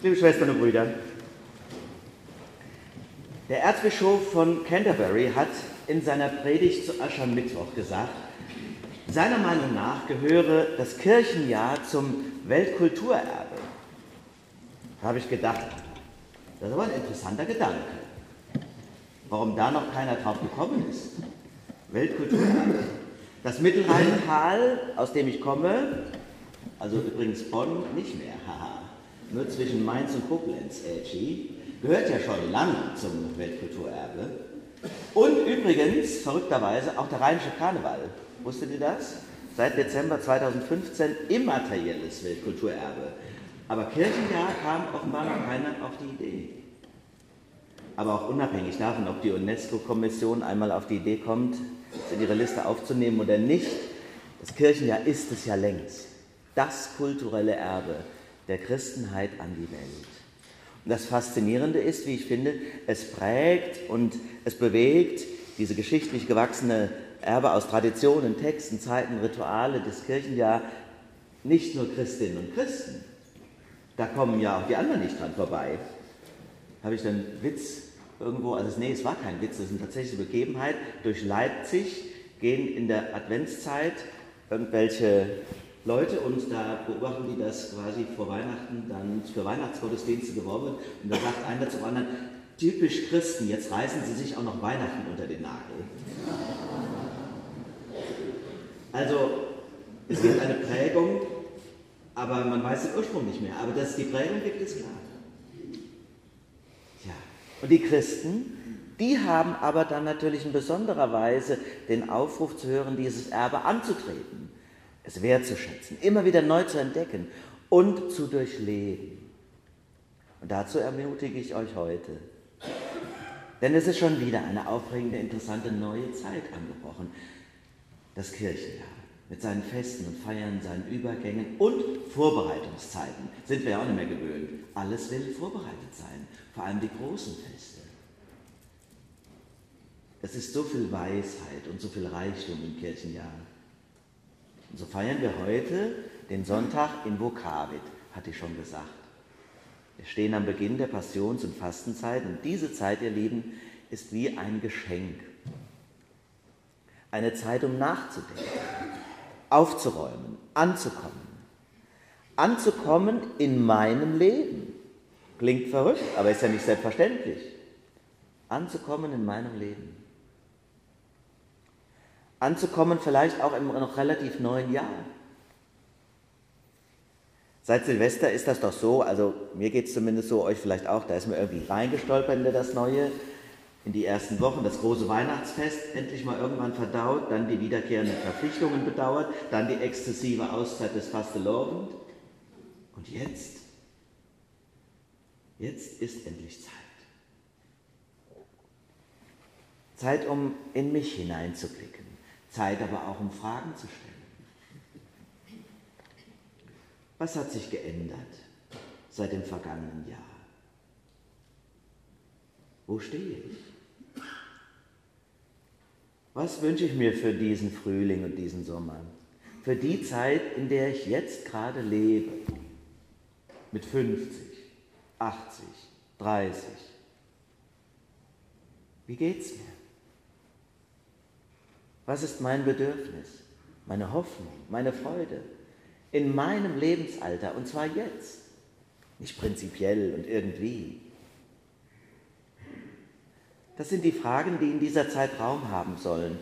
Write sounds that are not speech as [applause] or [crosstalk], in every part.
Liebe Schwestern und Brüder, der Erzbischof von Canterbury hat in seiner Predigt zu Aschermittwoch gesagt, seiner Meinung nach gehöre das Kirchenjahr zum Weltkulturerbe. Da habe ich gedacht, das ist aber ein interessanter Gedanke. Warum da noch keiner drauf gekommen ist? Weltkulturerbe. Das Mittelrheintal, aus dem ich komme, also übrigens Bonn nicht mehr, haha, [laughs] nur zwischen Mainz und Koblenz, Edgy, gehört ja schon lange zum Weltkulturerbe. Und übrigens, verrückterweise, auch der rheinische Karneval. Wusstet ihr das? Seit Dezember 2015 immaterielles Weltkulturerbe. Aber Kirchenjahr kam offenbar noch keiner auf die Idee. Aber auch unabhängig davon, ob die UNESCO-Kommission einmal auf die Idee kommt, es in ihre Liste aufzunehmen oder nicht, das Kirchenjahr ist es ja längst. Das kulturelle Erbe der Christenheit an die Welt. Und das Faszinierende ist, wie ich finde, es prägt und es bewegt diese geschichtlich gewachsene Erbe aus Traditionen, Texten, Zeiten, Rituale des Kirchenjahr nicht nur Christinnen und Christen. Da kommen ja auch die anderen nicht dran vorbei. Habe ich einen Witz irgendwo, also nee, es war kein Witz, das ist eine tatsächliche Begebenheit. Durch Leipzig gehen in der Adventszeit irgendwelche Leute und da beobachten die das quasi vor Weihnachten dann für Weihnachtsgottesdienste geworben wird. Und da sagt einer zum anderen, typisch Christen, jetzt reißen sie sich auch noch Weihnachten unter den Nagel. Also es gibt eine Prägung, aber man weiß den Ursprung nicht mehr. Aber dass die Prägung gibt, ist klar. Ja. Und die Christen, die haben aber dann natürlich in besonderer Weise den Aufruf zu hören, dieses Erbe anzutreten, es wertzuschätzen, immer wieder neu zu entdecken und zu durchleben. Und dazu ermutige ich euch heute. Denn es ist schon wieder eine aufregende, interessante neue Zeit angebrochen. Das Kirchenjahr mit seinen Festen und Feiern, seinen Übergängen und Vorbereitungszeiten sind wir ja auch nicht mehr gewöhnt. Alles will vorbereitet sein, vor allem die großen Feste. Es ist so viel Weisheit und so viel Reichtum im Kirchenjahr. Und so feiern wir heute den Sonntag in Vokavit, hatte ich schon gesagt. Wir stehen am Beginn der Passions- und Fastenzeit und diese Zeit, ihr Lieben, ist wie ein Geschenk. Eine Zeit, um nachzudenken, aufzuräumen, anzukommen. Anzukommen in meinem Leben. Klingt verrückt, aber ist ja nicht selbstverständlich. Anzukommen in meinem Leben. Anzukommen vielleicht auch im noch relativ neuen Jahr. Seit Silvester ist das doch so, also mir geht es zumindest so, euch vielleicht auch, da ist mir irgendwie reingestolpert in das Neue, in die ersten Wochen, das große Weihnachtsfest endlich mal irgendwann verdaut, dann die wiederkehrenden Verpflichtungen bedauert, dann die exzessive Auszeit des Fastelovend. Und jetzt, jetzt ist endlich Zeit. Zeit, um in mich hineinzublicken, Zeit aber auch, um Fragen zu stellen. Was hat sich geändert seit dem vergangenen Jahr? Wo stehe ich? Was wünsche ich mir für diesen Frühling und diesen Sommer? Für die Zeit, in der ich jetzt gerade lebe. Mit 50, 80, 30. Wie geht's mir? Was ist mein Bedürfnis, meine Hoffnung, meine Freude? in meinem Lebensalter, und zwar jetzt, nicht prinzipiell und irgendwie. Das sind die Fragen, die in dieser Zeit Raum haben sollen.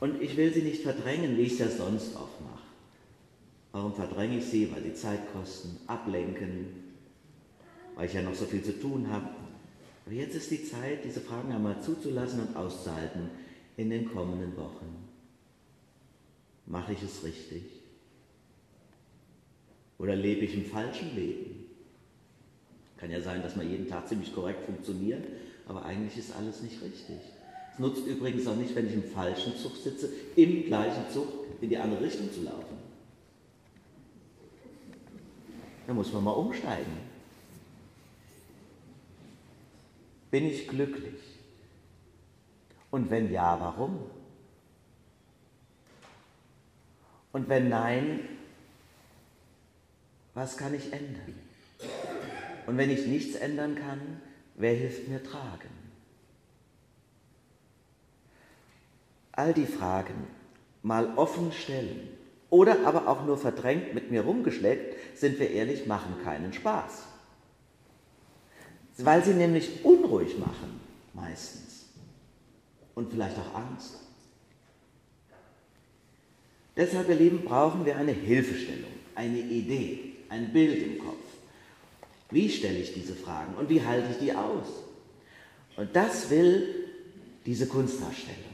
Und ich will sie nicht verdrängen, wie ich es ja sonst oft mache. Warum verdränge ich sie? Weil sie Zeit kosten, ablenken, weil ich ja noch so viel zu tun habe. Aber jetzt ist die Zeit, diese Fragen einmal zuzulassen und auszuhalten in den kommenden Wochen. Mache ich es richtig? Oder lebe ich im falschen Leben? Kann ja sein, dass man jeden Tag ziemlich korrekt funktioniert, aber eigentlich ist alles nicht richtig. Es nutzt übrigens auch nicht, wenn ich im falschen Zug sitze, im gleichen Zug in die andere Richtung zu laufen. Da muss man mal umsteigen. Bin ich glücklich? Und wenn ja, warum? Und wenn nein, was kann ich ändern? Und wenn ich nichts ändern kann, wer hilft mir tragen? All die Fragen mal offen stellen oder aber auch nur verdrängt mit mir rumgeschleckt, sind wir ehrlich, machen keinen Spaß. Weil sie nämlich unruhig machen, meistens. Und vielleicht auch Angst. Deshalb, ihr Lieben, brauchen wir eine Hilfestellung, eine Idee, ein Bild im Kopf. Wie stelle ich diese Fragen und wie halte ich die aus? Und das will diese Kunstausstellung.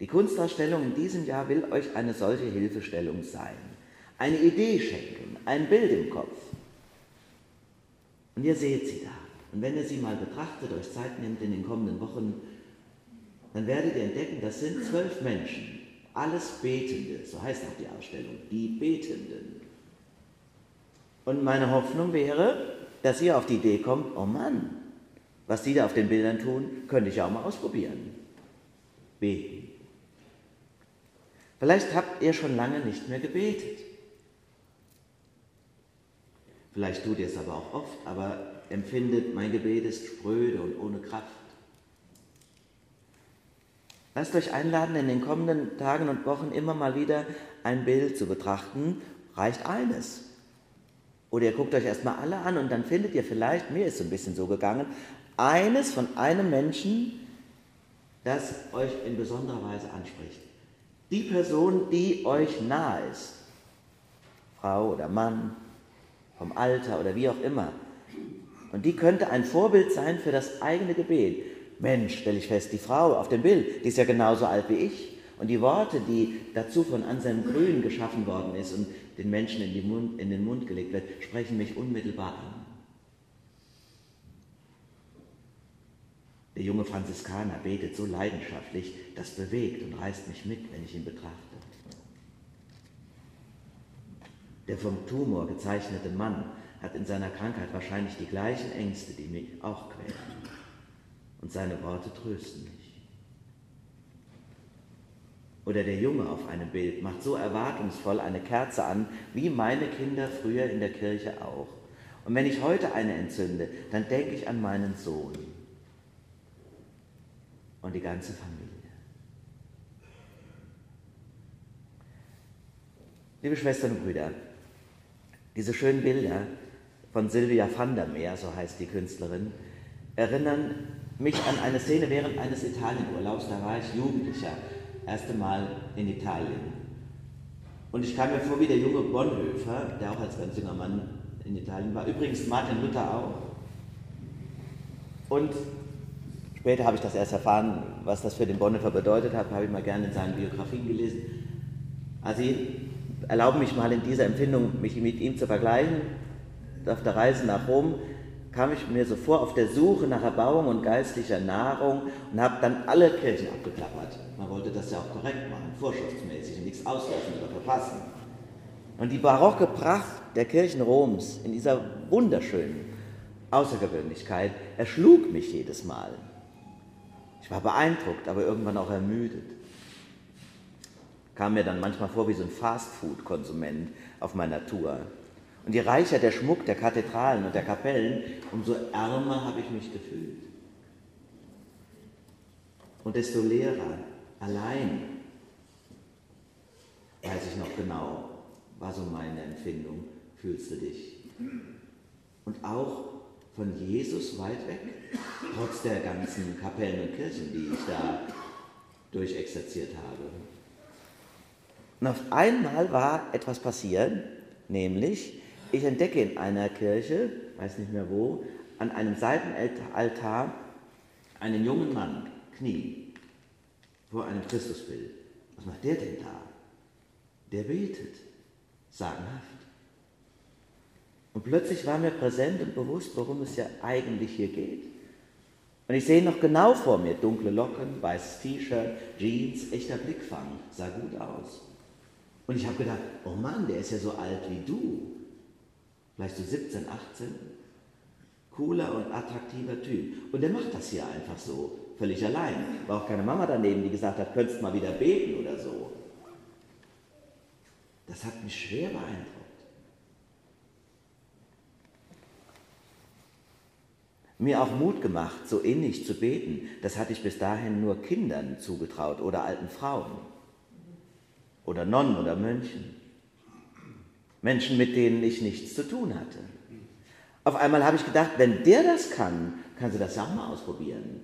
Die Kunstausstellung in diesem Jahr will euch eine solche Hilfestellung sein. Eine Idee schenken, ein Bild im Kopf. Und ihr seht sie da. Und wenn ihr sie mal betrachtet, euch Zeit nimmt in den kommenden Wochen, dann werdet ihr entdecken, das sind zwölf Menschen, alles Betende, so heißt auch die Ausstellung, die Betenden. Und meine Hoffnung wäre, dass ihr auf die Idee kommt, oh Mann, was die da auf den Bildern tun, könnte ich auch mal ausprobieren. Beten. Vielleicht habt ihr schon lange nicht mehr gebetet. Vielleicht tut ihr es aber auch oft, aber empfindet, mein Gebet ist spröde und ohne Kraft. Lasst euch einladen, in den kommenden Tagen und Wochen immer mal wieder ein Bild zu betrachten. Reicht eines. Oder ihr guckt euch erstmal alle an und dann findet ihr vielleicht, mir ist es ein bisschen so gegangen, eines von einem Menschen, das euch in besonderer Weise anspricht die Person, die euch nahe ist, Frau oder Mann, vom Alter oder wie auch immer. Und die könnte ein Vorbild sein für das eigene Gebet. Mensch, stelle ich fest, die Frau auf dem Bild, die ist ja genauso alt wie ich. Und die Worte, die dazu von Anselm Grün geschaffen worden ist und den Menschen in, Mund, in den Mund gelegt wird, sprechen mich unmittelbar an. Der junge Franziskaner betet so leidenschaftlich, das bewegt und reißt mich mit, wenn ich ihn betrachte. Der vom Tumor gezeichnete Mann hat in seiner Krankheit wahrscheinlich die gleichen Ängste, die mich auch quälen. Seine Worte trösten mich. Oder der Junge auf einem Bild macht so erwartungsvoll eine Kerze an, wie meine Kinder früher in der Kirche auch. Und wenn ich heute eine entzünde, dann denke ich an meinen Sohn und die ganze Familie. Liebe Schwestern und Brüder, diese schönen Bilder von Sylvia van der Meer, so heißt die Künstlerin, erinnern mich an eine Szene während eines Italienurlaubs. Da war ich Jugendlicher, erste Mal in Italien. Und ich kam mir vor wie der junge Bonhoeffer, der auch als ganz junger Mann in Italien war. Übrigens Martin Luther auch. Und Später habe ich das erst erfahren, was das für den Bonhoeffer bedeutet hat, habe ich mal gerne in seinen Biografien gelesen. Also erlauben mich mal in dieser Empfindung, mich mit ihm zu vergleichen. Auf der Reise nach Rom kam ich mir so vor auf der Suche nach Erbauung und geistlicher Nahrung und habe dann alle Kirchen abgeklappert. Man wollte das ja auch korrekt machen, vorschriftsmäßig und nichts auslaufen oder verpassen. Und die barocke Pracht der Kirchen Roms in dieser wunderschönen Außergewöhnlichkeit erschlug mich jedes Mal. Ich war beeindruckt, aber irgendwann auch ermüdet. Kam mir dann manchmal vor wie so ein Fastfood-Konsument auf meiner Tour. Und je reicher der Schmuck der Kathedralen und der Kapellen, umso ärmer habe ich mich gefühlt. Und desto leerer, allein, weiß ich noch genau, war so meine Empfindung, fühlst du dich. Und auch von Jesus weit weg, trotz der ganzen Kapellen und Kirchen, die ich da durchexerziert habe. Und auf einmal war etwas passiert, nämlich ich entdecke in einer Kirche, weiß nicht mehr wo, an einem Seitenaltar einen jungen Mann knien vor einem Christusbild. Was macht der denn da? Der betet, sagenhaft. Und plötzlich war mir präsent und bewusst, worum es ja eigentlich hier geht. Und ich sehe noch genau vor mir dunkle Locken, weißes T-Shirt, Jeans, echter Blickfang, sah gut aus. Und ich habe gedacht, oh Mann, der ist ja so alt wie du. Vielleicht so 17, 18. Cooler und attraktiver Typ. Und der macht das hier einfach so, völlig allein. War auch keine Mama daneben, die gesagt hat, könntest mal wieder beten oder so. Das hat mich schwer beeindruckt. mir auch Mut gemacht, so innig zu beten. Das hatte ich bis dahin nur Kindern zugetraut oder alten Frauen oder Nonnen oder Mönchen. Menschen, mit denen ich nichts zu tun hatte. Auf einmal habe ich gedacht, wenn der das kann, kann sie das ja auch mal ausprobieren.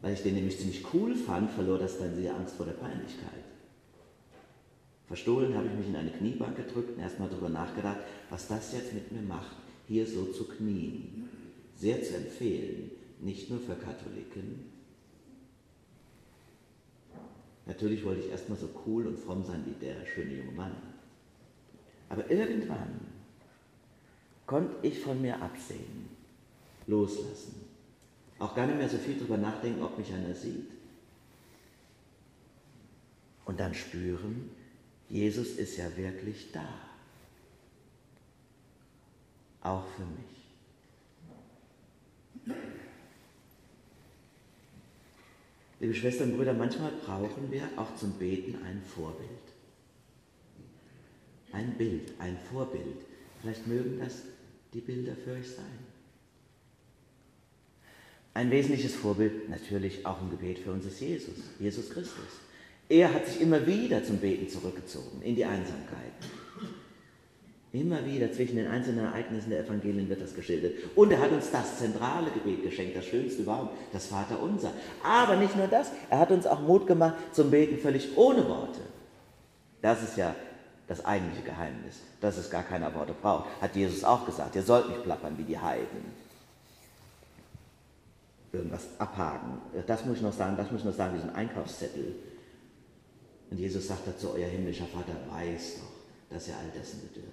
Weil ich den nämlich ziemlich cool fand, verlor das dann sehr Angst vor der Peinlichkeit. Verstohlen habe ich mich in eine Kniebank gedrückt und erstmal darüber nachgedacht, was das jetzt mit mir macht, hier so zu knien. Sehr zu empfehlen, nicht nur für Katholiken. Natürlich wollte ich erstmal so cool und fromm sein wie der schöne junge Mann. Aber irgendwann konnte ich von mir absehen, loslassen. Auch gar nicht mehr so viel darüber nachdenken, ob mich einer sieht. Und dann spüren, Jesus ist ja wirklich da. Auch für mich. Liebe Schwestern und Brüder, manchmal brauchen wir auch zum Beten ein Vorbild. Ein Bild, ein Vorbild. Vielleicht mögen das die Bilder für euch sein. Ein wesentliches Vorbild natürlich auch im Gebet für uns ist Jesus, Jesus Christus. Er hat sich immer wieder zum Beten zurückgezogen, in die Einsamkeit. Immer wieder zwischen den einzelnen Ereignissen der Evangelien wird das geschildert. Und er hat uns das zentrale Gebet geschenkt, das schönste überhaupt, das Vaterunser. Aber nicht nur das, er hat uns auch Mut gemacht zum Beten völlig ohne Worte. Das ist ja das eigentliche Geheimnis, dass es gar keine Worte braucht. Hat Jesus auch gesagt, ihr sollt nicht plappern wie die Heiden. Irgendwas abhaken. Das muss ich noch sagen, das muss ich noch sagen, diesen Einkaufszettel. Und Jesus sagt dazu, euer himmlischer Vater weiß doch, dass ihr all dessen bedürft.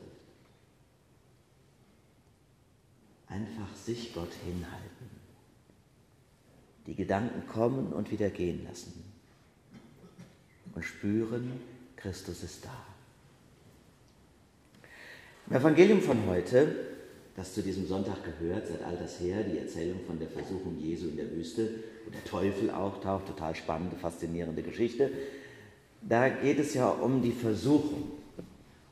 Einfach sich Gott hinhalten. Die Gedanken kommen und wieder gehen lassen. Und spüren, Christus ist da. Im Evangelium von heute, das zu diesem Sonntag gehört, seit all das her, die Erzählung von der Versuchung Jesu in der Wüste, wo der Teufel auftaucht, total spannende, faszinierende Geschichte, da geht es ja um die Versuchung.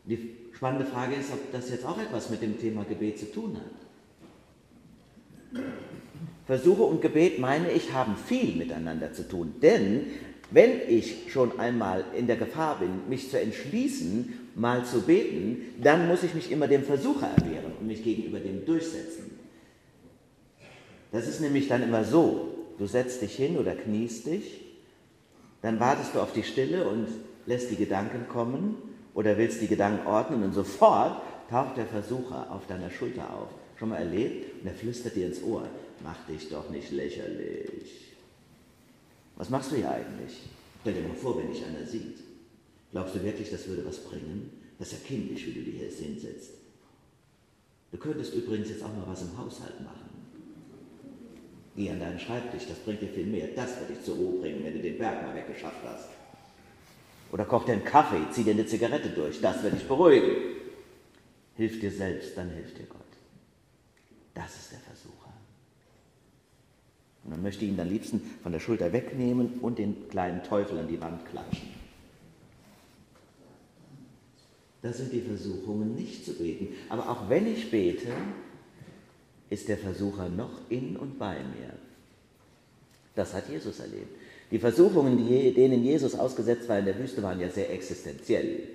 Die spannende Frage ist, ob das jetzt auch etwas mit dem Thema Gebet zu tun hat. Versuche und Gebet, meine ich, haben viel miteinander zu tun, denn wenn ich schon einmal in der Gefahr bin, mich zu entschließen, mal zu beten, dann muss ich mich immer dem Versucher erwehren und mich gegenüber dem durchsetzen. Das ist nämlich dann immer so, du setzt dich hin oder kniest dich, dann wartest du auf die Stille und lässt die Gedanken kommen oder willst die Gedanken ordnen und sofort taucht der Versucher auf deiner Schulter auf. Schon mal erlebt? Und er flüstert dir ins Ohr, mach dich doch nicht lächerlich. Was machst du hier eigentlich? Stell dir mal vor, wenn dich einer sieht. Glaubst du wirklich, das würde was bringen? Das ist ja kindisch, wie du dich hier hinsetzt. Du könntest übrigens jetzt auch mal was im Haushalt machen. Geh an deinen Schreibtisch, das bringt dir viel mehr. Das wird dich zur Ruhe bringen, wenn du den Berg mal weggeschafft hast. Oder koch dir einen Kaffee, zieh dir eine Zigarette durch, das wird dich beruhigen. Hilf dir selbst, dann hilft dir Gott. Das ist der Versucher. Und man möchte ihn am liebsten von der Schulter wegnehmen und den kleinen Teufel an die Wand klatschen. Das sind die Versuchungen, nicht zu beten. Aber auch wenn ich bete, ist der Versucher noch in und bei mir. Das hat Jesus erlebt. Die Versuchungen, denen Jesus ausgesetzt war in der Wüste, waren ja sehr existenziell.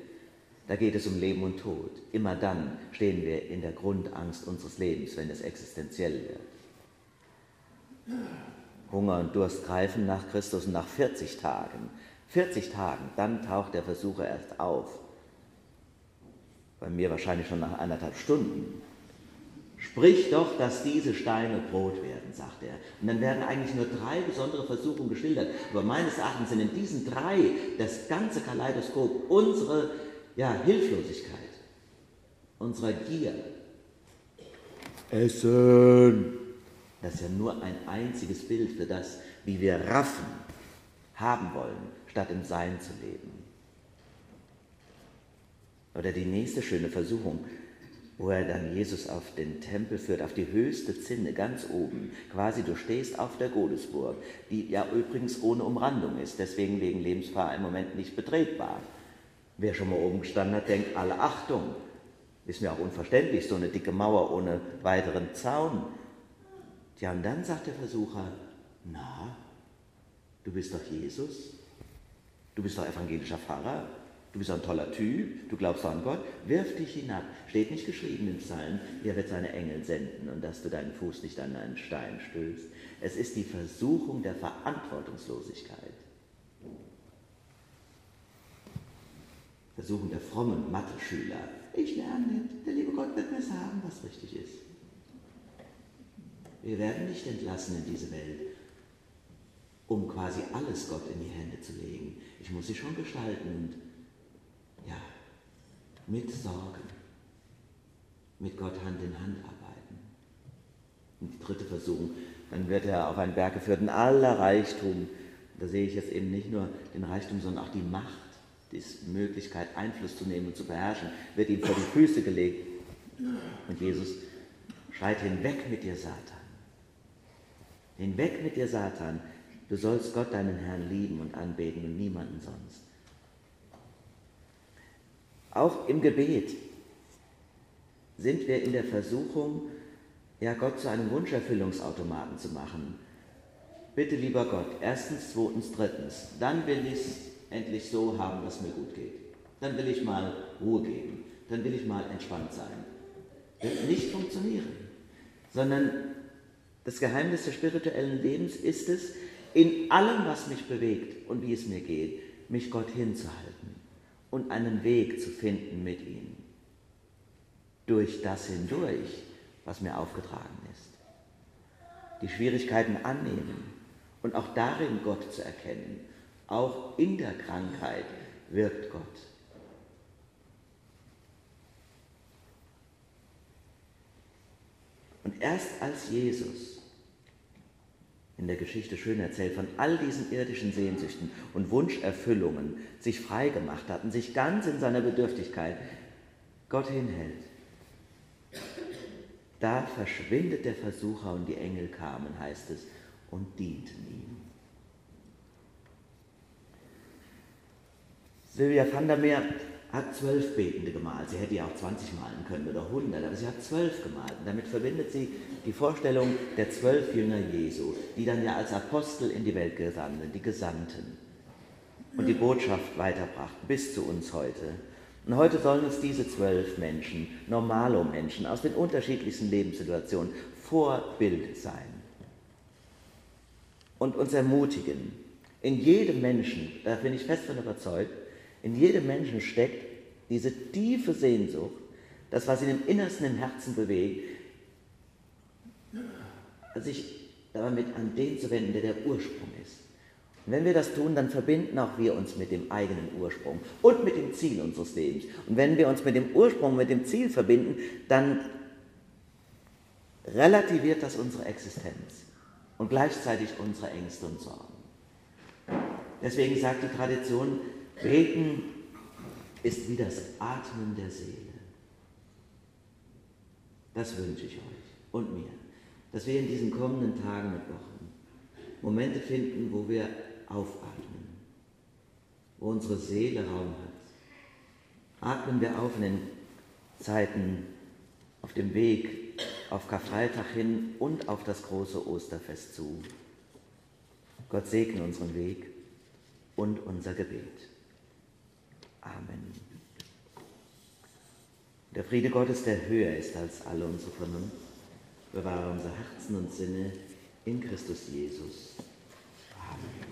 Da geht es um Leben und Tod. Immer dann stehen wir in der Grundangst unseres Lebens, wenn es existenziell wird. Hunger und Durst greifen nach Christus und nach 40 Tagen, 40 Tagen, dann taucht der Versucher erst auf. Bei mir wahrscheinlich schon nach anderthalb Stunden. Sprich doch, dass diese Steine Brot werden, sagt er. Und dann werden eigentlich nur drei besondere Versuchungen geschildert. Aber meines Erachtens sind in diesen drei das ganze Kaleidoskop unsere ja, Hilflosigkeit, unserer Gier. Essen. Das ist ja nur ein einziges Bild für das, wie wir raffen, haben wollen, statt im Sein zu leben. Oder die nächste schöne Versuchung, wo er dann Jesus auf den Tempel führt, auf die höchste Zinne, ganz oben. Quasi, du stehst auf der Godesburg, die ja übrigens ohne Umrandung ist, deswegen wegen Lebensfahr im Moment nicht betretbar. Wer schon mal oben gestanden hat, denkt, alle Achtung. Ist mir auch unverständlich, so eine dicke Mauer ohne weiteren Zaun. Tja, und dann sagt der Versucher, na, du bist doch Jesus, du bist doch evangelischer Pfarrer, du bist ein toller Typ, du glaubst an Gott, wirf dich hinab. Steht nicht geschrieben im Psalm, er wird seine Engel senden und dass du deinen Fuß nicht an einen Stein stößt. Es ist die Versuchung der Verantwortungslosigkeit. Versuchung der frommen Mathe-Schüler. Ich lerne nicht, der liebe Gott wird mir sagen, was richtig ist. Wir werden nicht entlassen in diese Welt, um quasi alles Gott in die Hände zu legen. Ich muss sie schon gestalten und mit Sorgen, mit Gott Hand in Hand arbeiten. Und die dritte Versuchung, dann wird er auf einen Berg geführt in aller Reichtum. Da sehe ich jetzt eben nicht nur den Reichtum, sondern auch die Macht, die Möglichkeit, Einfluss zu nehmen und zu beherrschen, wird ihm vor die Füße gelegt. Und Jesus schreit hinweg mit dir, Satan. Hinweg mit dir, Satan. Du sollst Gott, deinen Herrn, lieben und anbeten und niemanden sonst. Auch im Gebet sind wir in der Versuchung, ja Gott zu einem Wunscherfüllungsautomaten zu machen. Bitte, lieber Gott, erstens, zweitens, drittens, dann will ich es endlich so haben, dass mir gut geht. Dann will ich mal Ruhe geben. Dann will ich mal entspannt sein. Wird nicht funktionieren, sondern das Geheimnis des spirituellen Lebens ist es, in allem, was mich bewegt und wie es mir geht, mich Gott hinzuhalten und einen Weg zu finden mit ihm. Durch das hindurch, was mir aufgetragen ist. Die Schwierigkeiten annehmen und auch darin Gott zu erkennen. Auch in der Krankheit wirkt Gott. Und erst als Jesus in der Geschichte schön erzählt, von all diesen irdischen Sehnsüchten und Wunscherfüllungen sich frei gemacht hat und sich ganz in seiner Bedürftigkeit Gott hinhält, da verschwindet der Versucher und die Engel kamen, heißt es, und dienten ihm. Sylvia van der Meer hat zwölf Betende gemalt. Sie hätte ja auch 20 malen können oder 100, aber sie hat zwölf gemalt. Und damit verbindet sie die Vorstellung der zwölf Jünger Jesu, die dann ja als Apostel in die Welt gesandt die Gesandten und die Botschaft weiterbrachten bis zu uns heute. Und heute sollen uns diese zwölf Menschen, normalo Menschen aus den unterschiedlichsten Lebenssituationen, Vorbild sein und uns ermutigen. In jedem Menschen, da bin ich fest von überzeugt, in jedem Menschen steckt diese tiefe Sehnsucht, das, was ihn im Innersten im Herzen bewegt, sich damit an den zu wenden, der der Ursprung ist. Und wenn wir das tun, dann verbinden auch wir uns mit dem eigenen Ursprung und mit dem Ziel unseres Lebens. Und wenn wir uns mit dem Ursprung, mit dem Ziel verbinden, dann relativiert das unsere Existenz und gleichzeitig unsere Ängste und Sorgen. Deswegen sagt die Tradition, Beten ist wie das Atmen der Seele. Das wünsche ich euch und mir, dass wir in diesen kommenden Tagen und Wochen Momente finden, wo wir aufatmen, wo unsere Seele Raum hat. Atmen wir auf in den Zeiten auf dem Weg auf Karfreitag hin und auf das große Osterfest zu. Gott segne unseren Weg und unser Gebet. Amen. Der Friede Gottes, der höher ist als alle unsere Vernunft, bewahre unsere Herzen und Sinne in Christus Jesus. Amen.